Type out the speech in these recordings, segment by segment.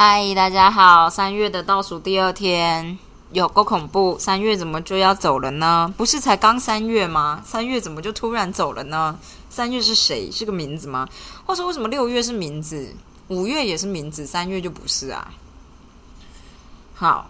嗨，大家好！三月的倒数第二天，有够恐怖！三月怎么就要走了呢？不是才刚三月吗？三月怎么就突然走了呢？三月是谁？是个名字吗？或者为什么六月是名字，五月也是名字，三月就不是啊？好，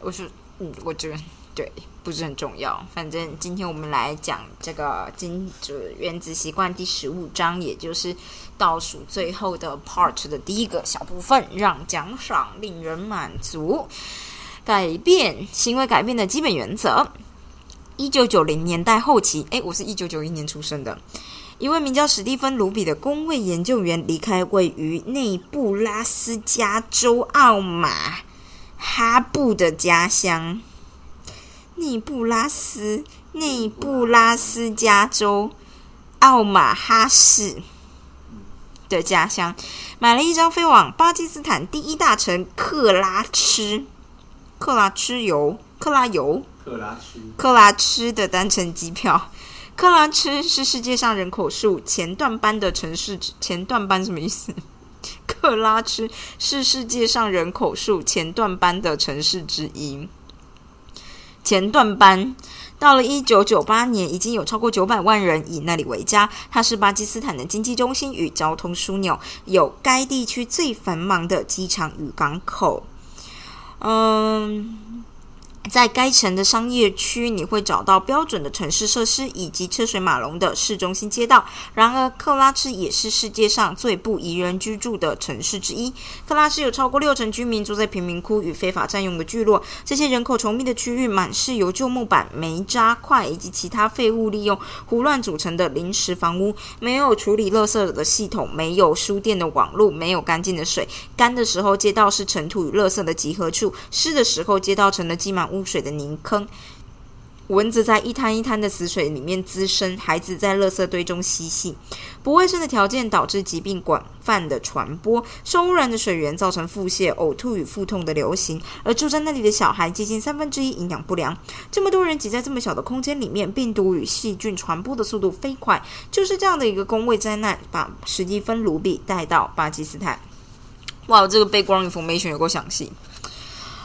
我是嗯，我觉得对，不是很重要。反正今天我们来讲这个《金子原子习惯》第十五章，也就是倒数最后的 part 的第一个小部分，让奖赏令人满足，改变行为改变的基本原则。一九九零年代后期，诶，我是一九九一年出生的。一位名叫史蒂芬·卢比的工位研究员离开位于内布拉斯加州奥马哈布的家乡。内布拉斯，内布拉斯加州奥马哈市的家乡，买了一张飞往巴基斯坦第一大城克拉吃克拉吃油克拉油克拉吃克拉吃的单程机票。克拉吃是世界上人口数前段班的城市，前段班什么意思？克拉吃是世界上人口数前段班的城市之一。前段班到了一九九八年，已经有超过九百万人以那里为家。它是巴基斯坦的经济中心与交通枢纽，有该地区最繁忙的机场与港口。嗯。在该城的商业区，你会找到标准的城市设施以及车水马龙的市中心街道。然而，克拉吃也是世界上最不宜人居住的城市之一。克拉吃有超过六成居民住在贫民窟与非法占用的聚落，这些人口稠密的区域满是由旧木板、煤渣块以及其他废物利用胡乱组成的临时房屋。没有处理垃圾的系统，没有输电的网络，没有干净的水。干的时候，街道是尘土与垃圾的集合处；湿的时候，街道成了积满污水的泥坑，蚊子在一滩一滩的死水里面滋生，孩子在垃圾堆中嬉戏。不卫生的条件导致疾病广泛的传播，受污染的水源造成腹泻、呕吐与腹痛的流行，而住在那里的小孩接近三分之一营养不良。这么多人挤在这么小的空间里面，病毒与细菌传播的速度飞快。就是这样的一个工位灾难，把史蒂芬·卢比带到巴基斯坦。哇，这个背光 information 有够详细。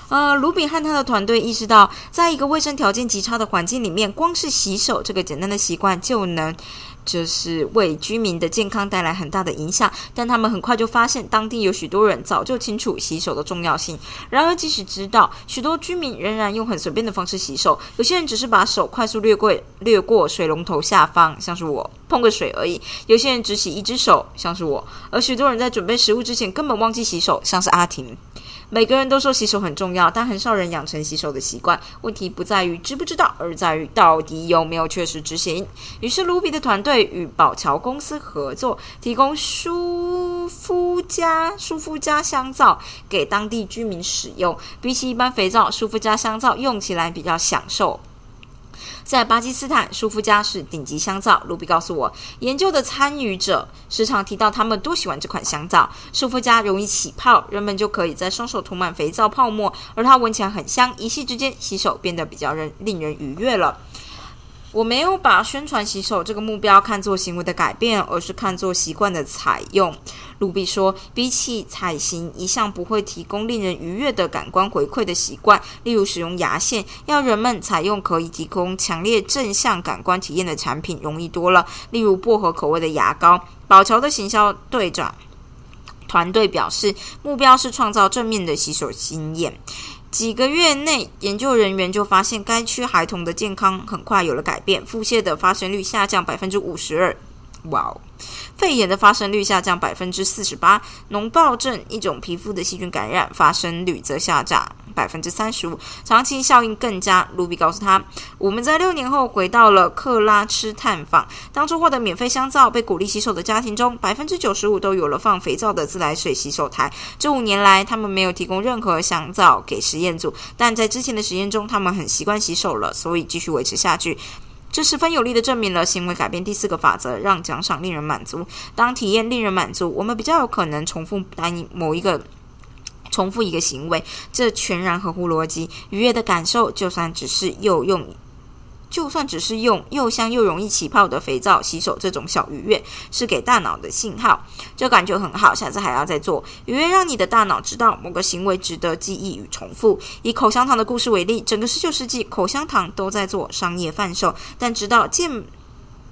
呃，卢比和他的团队意识到，在一个卫生条件极差的环境里面，光是洗手这个简单的习惯就能，就是为居民的健康带来很大的影响。但他们很快就发现，当地有许多人早就清楚洗手的重要性。然而，即使知道，许多居民仍然用很随便的方式洗手。有些人只是把手快速掠过掠过水龙头下方，像是我碰个水而已；有些人只洗一只手，像是我；而许多人在准备食物之前根本忘记洗手，像是阿婷。每个人都说洗手很重要，但很少人养成洗手的习惯。问题不在于知不知道，而在于到底有没有确实执行。于是，卢比的团队与宝桥公司合作，提供舒肤佳舒肤佳香皂给当地居民使用。比起一般肥皂，舒肤佳香皂用起来比较享受。在巴基斯坦，舒肤佳是顶级香皂。卢比告诉我，研究的参与者时常提到他们都喜欢这款香皂。舒肤佳容易起泡，人们就可以在双手涂满肥皂泡沫，而它闻起来很香。一夕之间，洗手变得比较人令人愉悦了。我没有把宣传洗手这个目标看作行为的改变，而是看作习惯的采用。卢比说，比起采行一项不会提供令人愉悦的感官回馈的习惯，例如使用牙线，要人们采用可以提供强烈正向感官体验的产品容易多了，例如薄荷口味的牙膏。宝桥的行销队长团队表示，目标是创造正面的洗手经验。几个月内，研究人员就发现该区孩童的健康很快有了改变，腹泻的发生率下降百分之五十二。哇哦！肺炎的发生率下降百分之四十八，脓疱症一种皮肤的细菌感染发生率则下降百分之三十五，长期效应更加。卢比告诉他：“我们在六年后回到了克拉吃探访，当初获得免费香皂、被鼓励洗手的家庭中，百分之九十五都有了放肥皂的自来水洗手台。这五年来，他们没有提供任何香皂给实验组，但在之前的实验中，他们很习惯洗手了，所以继续维持下去。”这十分有力的证明了行为改变第四个法则：让奖赏令人满足。当体验令人满足，我们比较有可能重复单一某一个重复一个行为，这全然合乎逻辑。愉悦的感受，就算只是又用。就算只是用又香又容易起泡的肥皂洗手，这种小愉悦是给大脑的信号，这感觉很好，下次还要再做。愉悦让你的大脑知道某个行为值得记忆与重复。以口香糖的故事为例，整个十九世纪口香糖都在做商业贩售，但直到健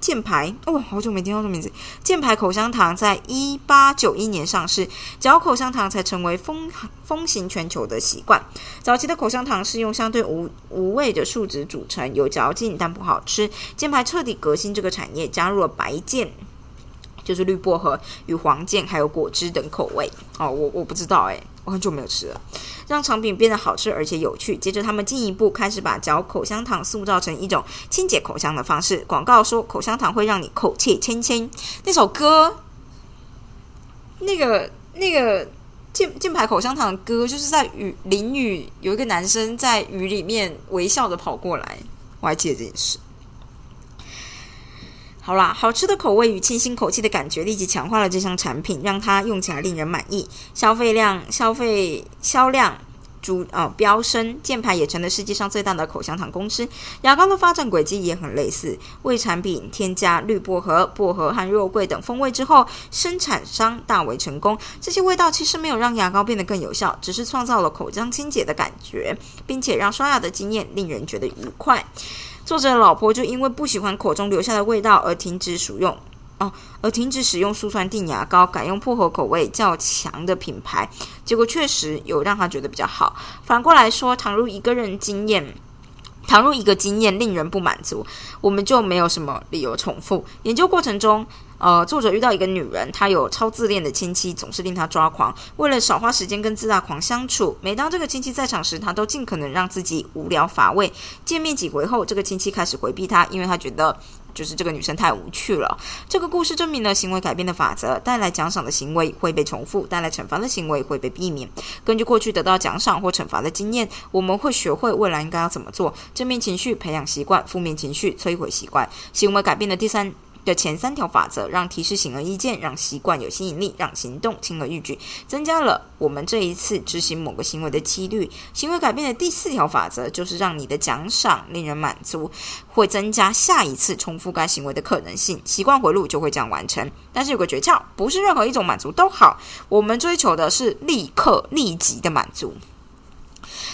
箭牌哦，好久没听到这名字。箭牌口香糖在一八九一年上市，嚼口香糖才成为风风行全球的习惯。早期的口香糖是用相对无无味的树脂组成，有嚼劲但不好吃。箭牌彻底革新这个产业，加入了白键，就是绿薄荷与黄键，还有果汁等口味。哦，我我不知道哎，我很久没有吃了。让产品变得好吃而且有趣。接着，他们进一步开始把嚼口香糖塑造成一种清洁口腔的方式。广告说口香糖会让你口气清新。那首歌，那个那个键键盘口香糖的歌，就是在雨淋雨，有一个男生在雨里面微笑着跑过来。我还记得这件事。好啦，好吃的口味与清新口气的感觉立即强化了这项产品，让它用起来令人满意，消费量、消费销量逐呃飙升。箭牌也成了世界上最大的口香糖公司。牙膏的发展轨迹也很类似，为产品添加绿薄荷、薄荷和肉桂等风味之后，生产商大为成功。这些味道其实没有让牙膏变得更有效，只是创造了口腔清洁的感觉，并且让刷牙的经验令人觉得愉快。作者的老婆就因为不喜欢口中留下的味道而停止使用哦，而停止使用苏酸定牙膏，改用薄荷口味较强的品牌。结果确实有让他觉得比较好。反过来说，倘若一个人经验，倘若一个经验令人不满足，我们就没有什么理由重复。研究过程中。呃，作者遇到一个女人，她有超自恋的亲戚，总是令她抓狂。为了少花时间跟自大狂相处，每当这个亲戚在场时，她都尽可能让自己无聊乏味。见面几回后，这个亲戚开始回避她，因为他觉得就是这个女生太无趣了。这个故事证明了行为改变的法则：带来奖赏的行为会被重复，带来惩罚的行为会被避免。根据过去得到奖赏或惩罚的经验，我们会学会未来应该要怎么做。正面情绪培养习惯，负面情绪摧毁习惯。行为改变的第三。的前三条法则，让提示显而易见，让习惯有吸引力，让行动轻而易举，增加了我们这一次执行某个行为的几率。行为改变的第四条法则，就是让你的奖赏令人满足，会增加下一次重复该行为的可能性。习惯回路就会这样完成。但是有个诀窍，不是任何一种满足都好，我们追求的是立刻、立即的满足。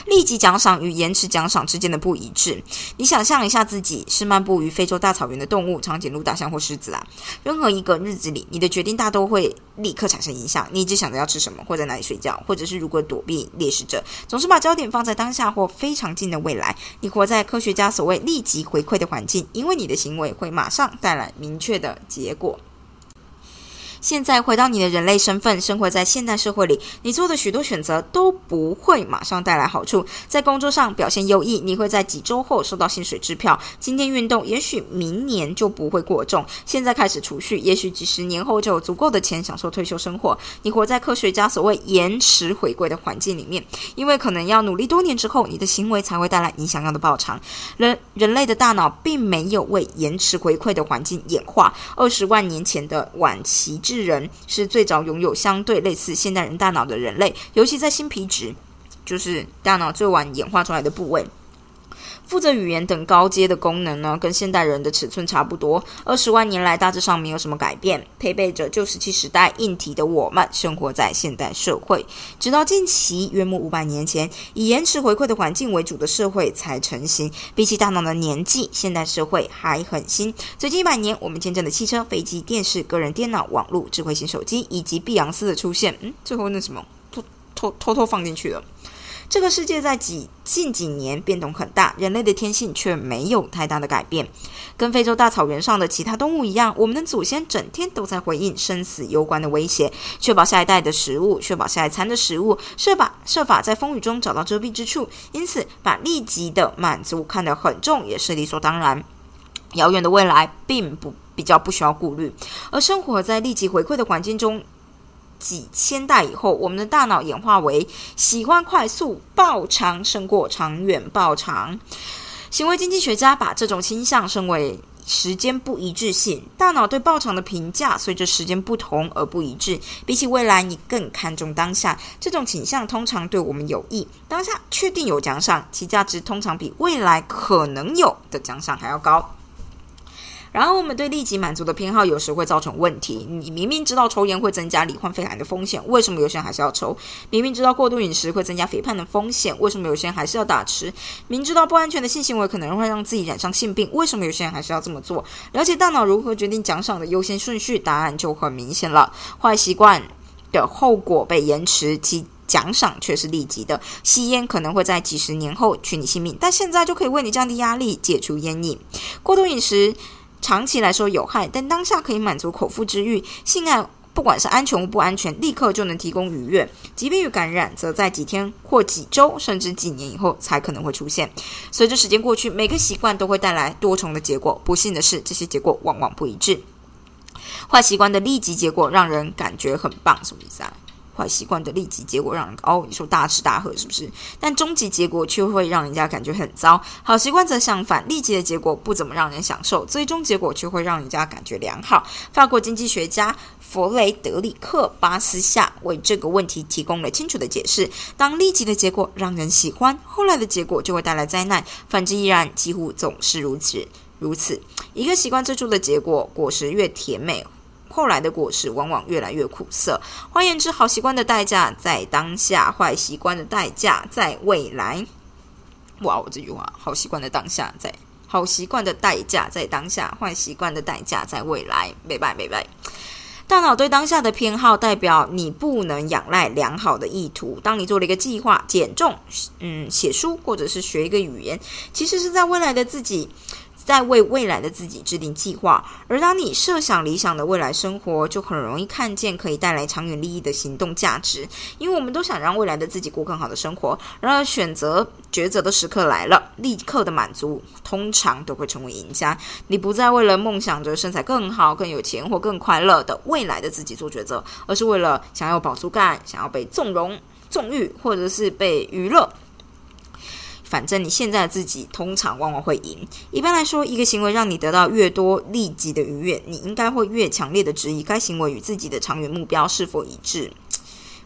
立即奖赏与延迟奖赏之间的不一致。你想象一下，自己是漫步于非洲大草原的动物，长颈鹿、大象或狮子啊。任何一个日子里，你的决定大都会立刻产生影响。你一直想着要吃什么，或在哪里睡觉，或者是如果躲避猎食者，总是把焦点放在当下或非常近的未来。你活在科学家所谓立即回馈的环境，因为你的行为会马上带来明确的结果。现在回到你的人类身份，生活在现代社会里，你做的许多选择都不会马上带来好处。在工作上表现优异，你会在几周后收到薪水支票；今天运动，也许明年就不会过重。现在开始储蓄，也许几十年后就有足够的钱享受退休生活。你活在科学家所谓延迟回归的环境里面，因为可能要努力多年之后，你的行为才会带来你想要的报偿。人人类的大脑并没有为延迟回馈的环境演化。二十万年前的晚期。智人是最早拥有相对类似现代人大脑的人类，尤其在新皮质，就是大脑最晚演化出来的部位。负责语言等高阶的功能呢，跟现代人的尺寸差不多。二十万年来大致上没有什么改变，配备着旧石器时代硬体的我们，生活在现代社会。直到近期约莫五百年前，以延迟回馈的环境为主的社会才成型。比起大脑的年纪，现代社会还很新。最近一百年，我们见证的汽车、飞机、电视、个人电脑、网络、智慧型手机以及碧昂斯的出现。嗯，最后那什么，偷偷偷偷放进去了。这个世界在几近几年变动很大，人类的天性却没有太大的改变。跟非洲大草原上的其他动物一样，我们的祖先整天都在回应生死攸关的威胁，确保下一代的食物，确保下一餐的食物，设法设法在风雨中找到遮蔽之处。因此，把立即的满足看得很重，也是理所当然。遥远的未来并不比较不需要顾虑，而生活在立即回馈的环境中。几千代以后，我们的大脑演化为喜欢快速爆长胜过长远爆长。行为经济学家把这种倾向称为时间不一致性，大脑对爆长的评价随着时间不同而不一致。比起未来，你更看重当下。这种倾向通常对我们有益。当下确定有奖赏，其价值通常比未来可能有的奖赏还要高。然后，我们对立即满足的偏好有时会造成问题。你明明知道抽烟会增加罹患肺癌的风险，为什么有些人还是要抽？明明知道过度饮食会增加肥胖的风险，为什么有些人还是要打吃？明知道不安全的性行为可能会让自己染上性病，为什么有些人还是要这么做？了解大脑如何决定奖赏的优先顺序，答案就很明显了。坏习惯的后果被延迟，其奖赏却是立即的。吸烟可能会在几十年后取你性命，但现在就可以为你降低压力，解除烟瘾。过度饮食。长期来说有害，但当下可以满足口腹之欲。性爱不管是安全不安全，立刻就能提供愉悦。疾病与感染则在几天或几周，甚至几年以后才可能会出现。随着时间过去，每个习惯都会带来多重的结果。不幸的是，这些结果往往不一致。坏习惯的立即结果让人感觉很棒，什么意思啊？坏习惯的立即结果让人哦，你说大吃大喝是不是？但终极结果却会让人家感觉很糟。好习惯则相反，立即的结果不怎么让人享受，最终结果却会让人家感觉良好。法国经济学家弗雷德里克·巴斯夏为这个问题提供了清楚的解释：当立即的结果让人喜欢，后来的结果就会带来灾难；反之亦然，几乎总是如此。如此，一个习惯最初的结果，果实越甜美。后来的果实往往越来越苦涩。换言之，好习惯的代价在当下，坏习惯的代价在未来。哇，我这句话，好习惯的当下在，好习惯的代价在当下，坏习惯的代价在未来。明白，明白。大脑对当下的偏好，代表你不能仰赖良好的意图。当你做了一个计划，减重，嗯，写书，或者是学一个语言，其实是在未来的自己。在为未来的自己制定计划，而当你设想理想的未来生活，就很容易看见可以带来长远利益的行动价值。因为我们都想让未来的自己过更好的生活，然而选择抉择的时刻来了，立刻的满足通常都会成为赢家。你不再为了梦想着身材更好、更有钱或更快乐的未来的自己做抉择，而是为了想要饱足感、想要被纵容、纵欲，或者是被娱乐。反正你现在的自己通常往往会赢。一般来说，一个行为让你得到越多立即的愉悦，你应该会越强烈的质疑该行为与自己的长远目标是否一致。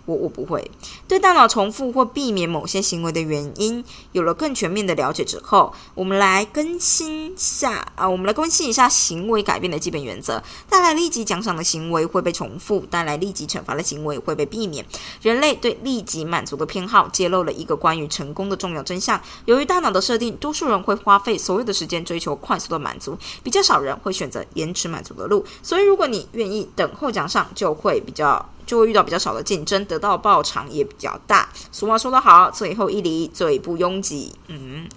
我我不会对大脑重复或避免某些行为的原因有了更全面的了解之后，我们来更新下啊，我们来更新一下行为改变的基本原则。带来立即奖赏的行为会被重复，带来立即惩罚的行为会被避免。人类对立即满足的偏好揭露了一个关于成功的重要真相：由于大脑的设定，多数人会花费所有的时间追求快速的满足，比较少人会选择延迟满足的路。所以，如果你愿意等候奖赏，就会比较。就会遇到比较少的竞争，得到报偿也比较大。俗话说得好，最后一里最不拥挤。嗯，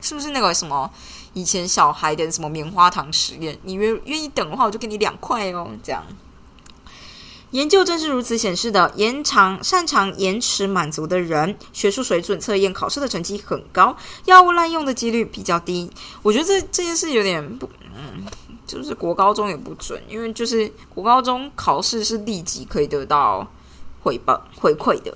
是不是那个什么以前小孩的什么棉花糖实验？你愿愿意等的话，我就给你两块哦。这样，研究正是如此显示的。延长擅长延迟满足的人，学术水准、测验、考试的成绩很高，药物滥用的几率比较低。我觉得这这件事有点不，嗯。就是国高中也不准，因为就是国高中考试是立即可以得到回报回馈的。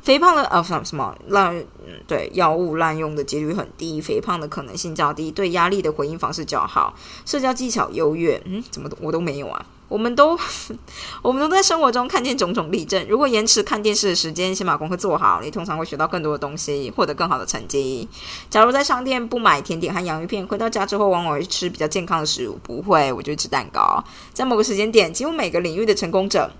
肥胖的呃什么什么滥嗯对药物滥用的几率很低，肥胖的可能性较低，对压力的回应方式较好，社交技巧优越。嗯，怎么我都没有啊？我们都，我们都在生活中看见种种例证。如果延迟看电视的时间，先把功课做好，你通常会学到更多的东西，获得更好的成绩。假如在商店不买甜点和洋芋片，回到家之后往往会吃比较健康的食物。不会，我就吃蛋糕。在某个时间点，几乎每个领域的成功者，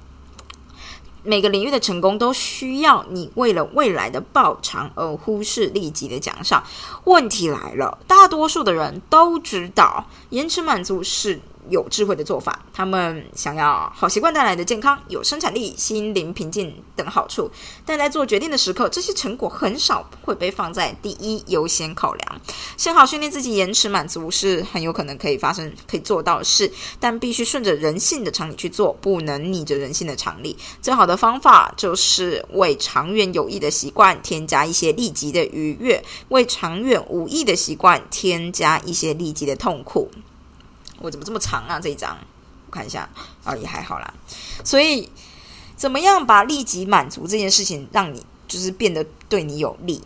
每个领域的成功都需要你为了未来的报偿而忽视立即的奖赏。问题来了，大多数的人都知道延迟满足是。有智慧的做法，他们想要好习惯带来的健康、有生产力、心灵平静等好处，但在做决定的时刻，这些成果很少会被放在第一优先考量。先好训练自己延迟满足是很有可能可以发生、可以做到的事，但必须顺着人性的常理去做，不能逆着人性的常理。最好的方法就是为长远有益的习惯添加一些立即的愉悦，为长远无益的习惯添加一些立即的痛苦。我怎么这么长啊？这一张我看一下啊，也还好啦。所以，怎么样把立即满足这件事情让你就是变得对你有利？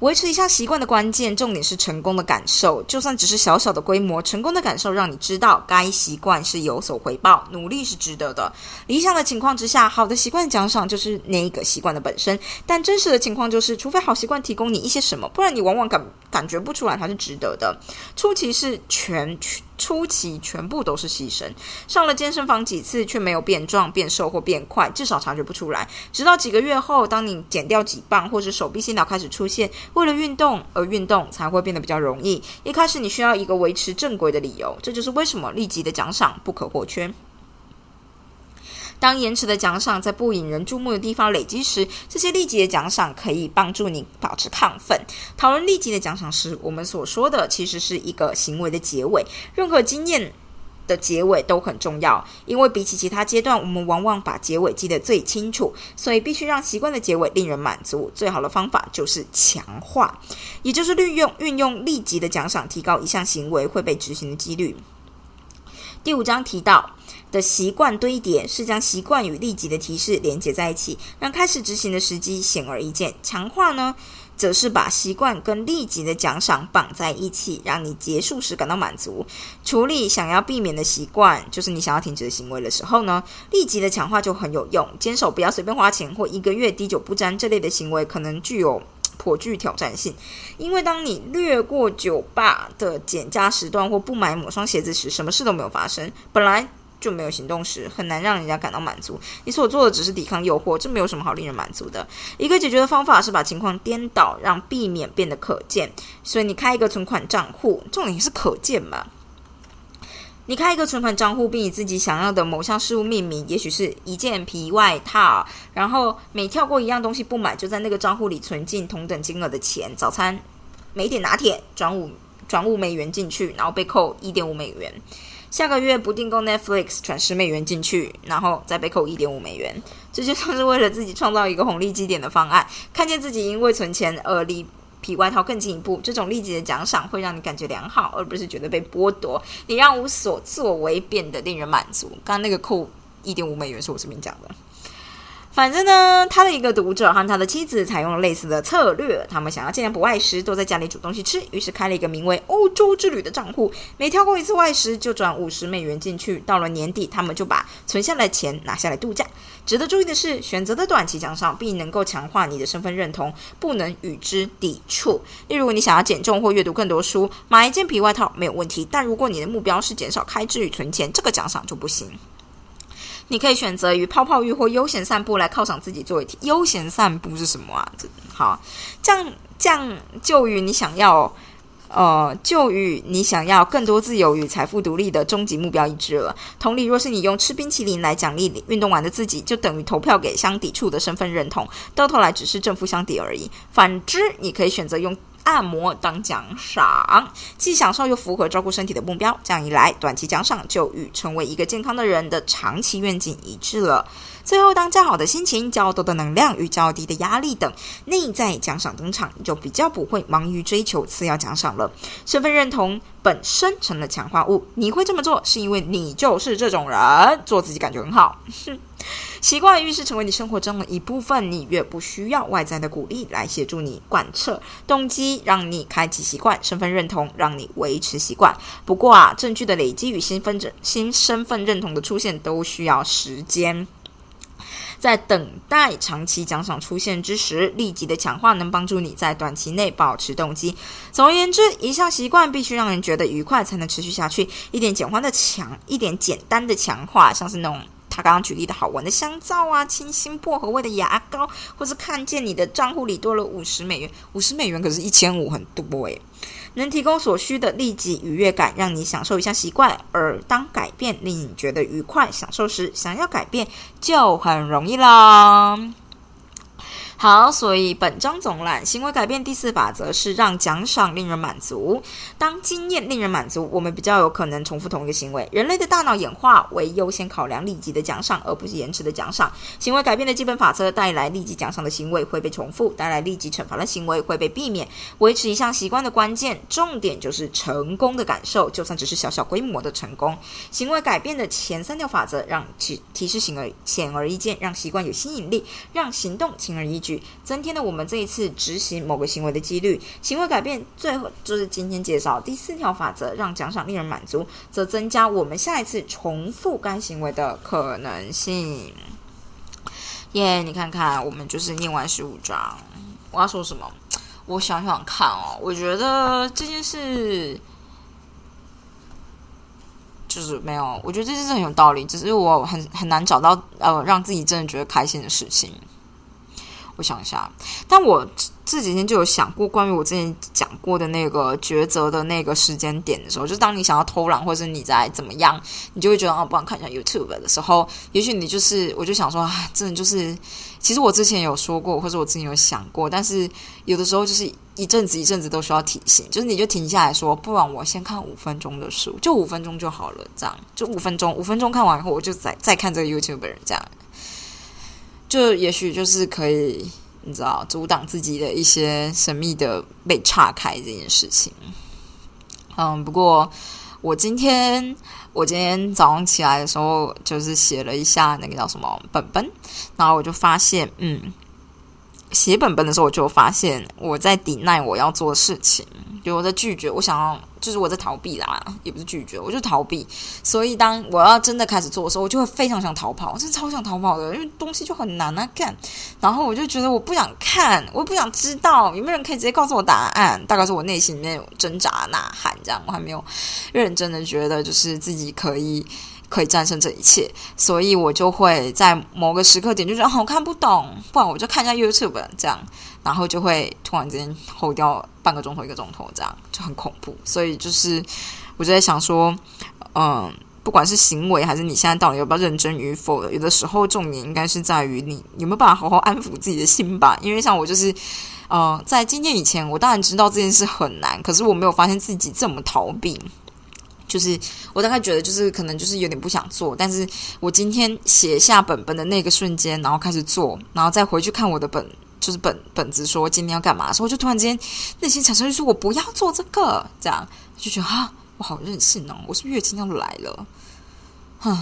维持一项习惯的关键重点是成功的感受，就算只是小小的规模，成功的感受让你知道该习惯是有所回报，努力是值得的。理想的情况之下，好的习惯奖赏就是那一个习惯的本身，但真实的情况就是，除非好习惯提供你一些什么，不然你往往感感觉不出来它是值得的。初期是全初期全部都是牺牲，上了健身房几次却没有变壮、变瘦或变快，至少察觉不出来。直到几个月后，当你减掉几磅，或者手臂线条开始出现。为了运动而运动才会变得比较容易。一开始你需要一个维持正轨的理由，这就是为什么立即的奖赏不可或缺。当延迟的奖赏在不引人注目的地方累积时，这些立即的奖赏可以帮助你保持亢奋。讨论立即的奖赏时，我们所说的其实是一个行为的结尾。任何经验。的结尾都很重要，因为比起其他阶段，我们往往把结尾记得最清楚，所以必须让习惯的结尾令人满足。最好的方法就是强化，也就是利用运用立即的奖赏，提高一项行为会被执行的几率。第五章提到的习惯堆叠是将习惯与立即的提示连接在一起，让开始执行的时机显而易见。强化呢？则是把习惯跟立即的奖赏绑在一起，让你结束时感到满足。处理想要避免的习惯，就是你想要停止的行为的时候呢，立即的强化就很有用。坚守不要随便花钱或一个月滴酒不沾这类的行为，可能具有颇具挑战性。因为当你略过酒吧的减价时段或不买某双鞋子时，什么事都没有发生。本来。就没有行动时，很难让人家感到满足。你所做的只是抵抗诱惑，这没有什么好令人满足的。一个解决的方法是把情况颠倒，让避免变得可见。所以你开一个存款账户，重点是可见嘛？你开一个存款账户，并以自己想要的某项事物命名，也许是一件皮外套，然后每跳过一样东西不买，就在那个账户里存进同等金额的钱。早餐每点拿铁转五转五美元进去，然后被扣一点五美元。下个月不订购 Netflix，转十美元进去，然后再被扣一点五美元。这就算是为了自己创造一个红利基点的方案。看见自己因为存钱而离皮外套更进一步，这种立即的奖赏会让你感觉良好，而不是觉得被剥夺。你让无所作为变得令人满足。刚刚那个扣一点五美元是我这边讲的。反正呢，他的一个读者和他的妻子采用了类似的策略。他们想要尽量不外食，都在家里煮东西吃，于是开了一个名为“欧洲之旅”的账户，每跳过一次外食就转五十美元进去。到了年底，他们就把存下来的钱拿下来度假。值得注意的是，选择的短期奖赏必能够强化你的身份认同，不能与之抵触。例如，你想要减重或阅读更多书，买一件皮外套没有问题。但如果你的目标是减少开支与存钱，这个奖赏就不行。你可以选择与泡泡浴或悠闲散步来犒赏自己作为题。悠闲散步是什么啊？这好，这样这样就与你想要，呃，就与你想要更多自由与财富独立的终极目标一致了。同理，若是你用吃冰淇淋来奖励你运动完的自己，就等于投票给相抵触的身份认同，到头来只是正负相抵而已。反之，你可以选择用。按摩当奖赏，既享受又符合照顾身体的目标。这样一来，短期奖赏就与成为一个健康的人的长期愿景一致了。最后，当较好的心情、较多的能量与较低的压力等内在奖赏登场，你就比较不会忙于追求次要奖赏了。身份认同本身成了强化物，你会这么做，是因为你就是这种人，做自己感觉很好。哼 习惯于是成为你生活中的一部分，你越不需要外在的鼓励来协助你贯彻动机，让你开启习惯。身份认同让你维持习惯。不过啊，证据的累积与新分证、新身份认同的出现都需要时间。在等待长期奖赏出现之时，立即的强化能帮助你在短期内保持动机。总而言之，一项习惯必须让人觉得愉快才能持续下去。一点简单的强，一点简单的强化，像是那种。他刚刚举例的好闻的香皂啊，清新薄荷味的牙膏，或是看见你的账户里多了五十美元，五十美元可是一千五，很多诶。能提供所需的立即愉悦感，让你享受一下习惯。而当改变令你觉得愉快、享受时，想要改变就很容易啦。好，所以本章总览行为改变第四法则是让奖赏令人满足。当经验令人满足，我们比较有可能重复同一个行为。人类的大脑演化为优先考量立即的奖赏，而不是延迟的奖赏。行为改变的基本法则带来立即奖赏的行为会被重复，带来立即惩罚的行为会被避免。维持一项习惯的关键重点就是成功的感受，就算只是小小规模的成功。行为改变的前三条法则让提提示行为显而易见，让习惯有吸引力，让行动轻而易举。增添了我们这一次执行某个行为的几率。行为改变，最后就是今天介绍第四条法则，让奖赏令人满足，则增加我们下一次重复该行为的可能性。耶，你看看，我们就是念完十五章。我要说什么？我想想看哦，我觉得这件事。就是没有，我觉得这是很有道理，只是我很很难找到呃让自己真的觉得开心的事情。我想一下，但我这几天就有想过关于我之前讲过的那个抉择的那个时间点的时候，就当你想要偷懒，或者你在怎么样，你就会觉得啊，不然看一下 YouTube 的时候，也许你就是，我就想说，真的就是，其实我之前有说过，或者我之前有想过，但是有的时候就是一阵子一阵子都需要提醒，就是你就停下来说，不然我先看五分钟的书，就五分钟就好了，这样就五分钟，五分钟看完以后，我就再再看这个 YouTube 人这样。就也许就是可以，你知道，阻挡自己的一些神秘的被岔开这件事情。嗯，不过我今天我今天早上起来的时候，就是写了一下那个叫什么本本，然后我就发现，嗯。写本本的时候，我就发现我在抵赖我要做的事情，就我在拒绝，我想要，就是我在逃避啦，也不是拒绝，我就逃避。所以当我要真的开始做的时候，我就会非常想逃跑，我真的超想逃跑的，因为东西就很难啊干。然后我就觉得我不想看，我不想知道，有没有人可以直接告诉我答案？大概是我内心里面有挣扎呐喊，这样我还没有认真的觉得就是自己可以。可以战胜这一切，所以我就会在某个时刻点就觉得好看不懂，不然我就看一下 YouTube 这样，然后就会突然之间吼掉半个钟头一个钟头，这样就很恐怖。所以就是我就在想说，嗯，不管是行为还是你现在到底要不要认真与否，有的时候重点应该是在于你有没有办法好好安抚自己的心吧。因为像我就是，呃，在今天以前，我当然知道这件事很难，可是我没有发现自己这么逃避。就是我大概觉得，就是可能就是有点不想做，但是我今天写下本本的那个瞬间，然后开始做，然后再回去看我的本，就是本本子说今天要干嘛的时候，就突然间内心产生就说我不要做这个，这样就觉得啊，我好任性哦，我是月经要来了，唉，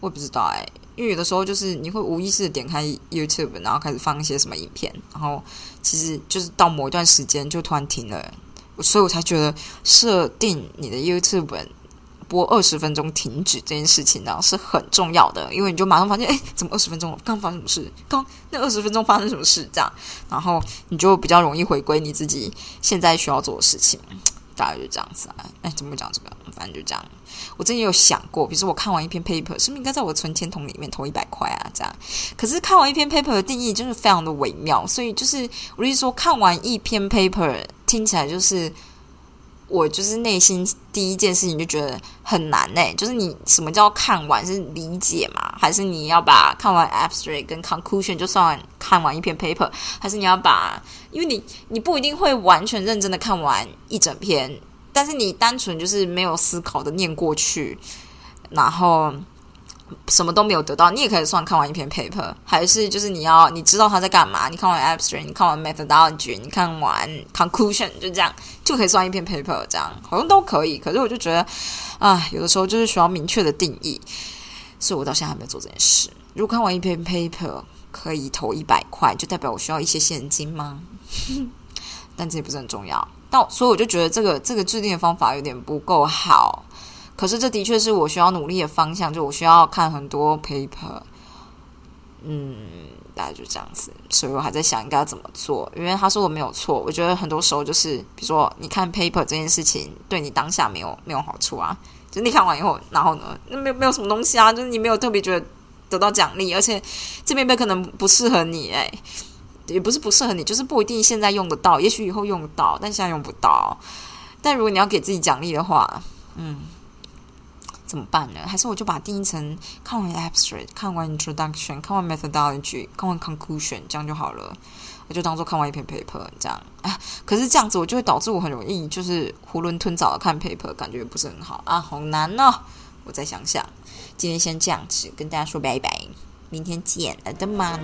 我也不知道哎，因为有的时候就是你会无意识的点开 YouTube，然后开始放一些什么影片，然后其实就是到某一段时间就突然停了。所以我才觉得设定你的 YouTube 播二十分钟停止这件事情呢是很重要的，因为你就马上发现，哎，怎么二十分钟了？刚发生什么事？刚那二十分钟发生什么事？这样，然后你就比较容易回归你自己现在需要做的事情。大概就这样子啊。哎，怎么讲这个？反正就这样。我之前有想过，比如说我看完一篇 paper，是不是应该在我存钱桶里面投一百块啊？这样。可是看完一篇 paper 的定义就是非常的微妙，所以就是我是说，看完一篇 paper。听起来就是我就是内心第一件事情就觉得很难呢。就是你什么叫看完是理解嘛？还是你要把看完 abstract 跟 conclusion 就算看完一篇 paper？还是你要把因为你你不一定会完全认真的看完一整篇，但是你单纯就是没有思考的念过去，然后。什么都没有得到，你也可以算看完一篇 paper，还是就是你要你知道他在干嘛？你看完 abstract，你看完 methodology，你看完 conclusion，就这样就可以算一篇 paper，这样好像都可以。可是我就觉得，啊，有的时候就是需要明确的定义，所以我到现在还没有做这件事。如果看完一篇 paper 可以投一百块，就代表我需要一些现金吗？但这也不是很重要。但所以我就觉得这个这个制定的方法有点不够好。可是这的确是我需要努力的方向，就我需要看很多 paper，嗯，大概就这样子，所以我还在想应该怎么做。因为他说我没有错，我觉得很多时候就是，比如说你看 paper 这件事情，对你当下没有没有好处啊，就你看完以后，然后呢，那没有没有什么东西啊，就是你没有特别觉得得到奖励，而且这边可能不适合你，哎，也不是不适合你，就是不一定现在用得到，也许以后用得到，但现在用不到。但如果你要给自己奖励的话，嗯。怎么办呢？还是我就把它定义成看完 abstract，看完 introduction，看完 methodology，看完 conclusion，这样就好了。我就当做看完一篇 paper 这样。啊，可是这样子我就会导致我很容易就是囫囵吞枣的看 paper，感觉不是很好啊，好难哦。我再想想，今天先这样子跟大家说拜拜，明天见，爱的妈。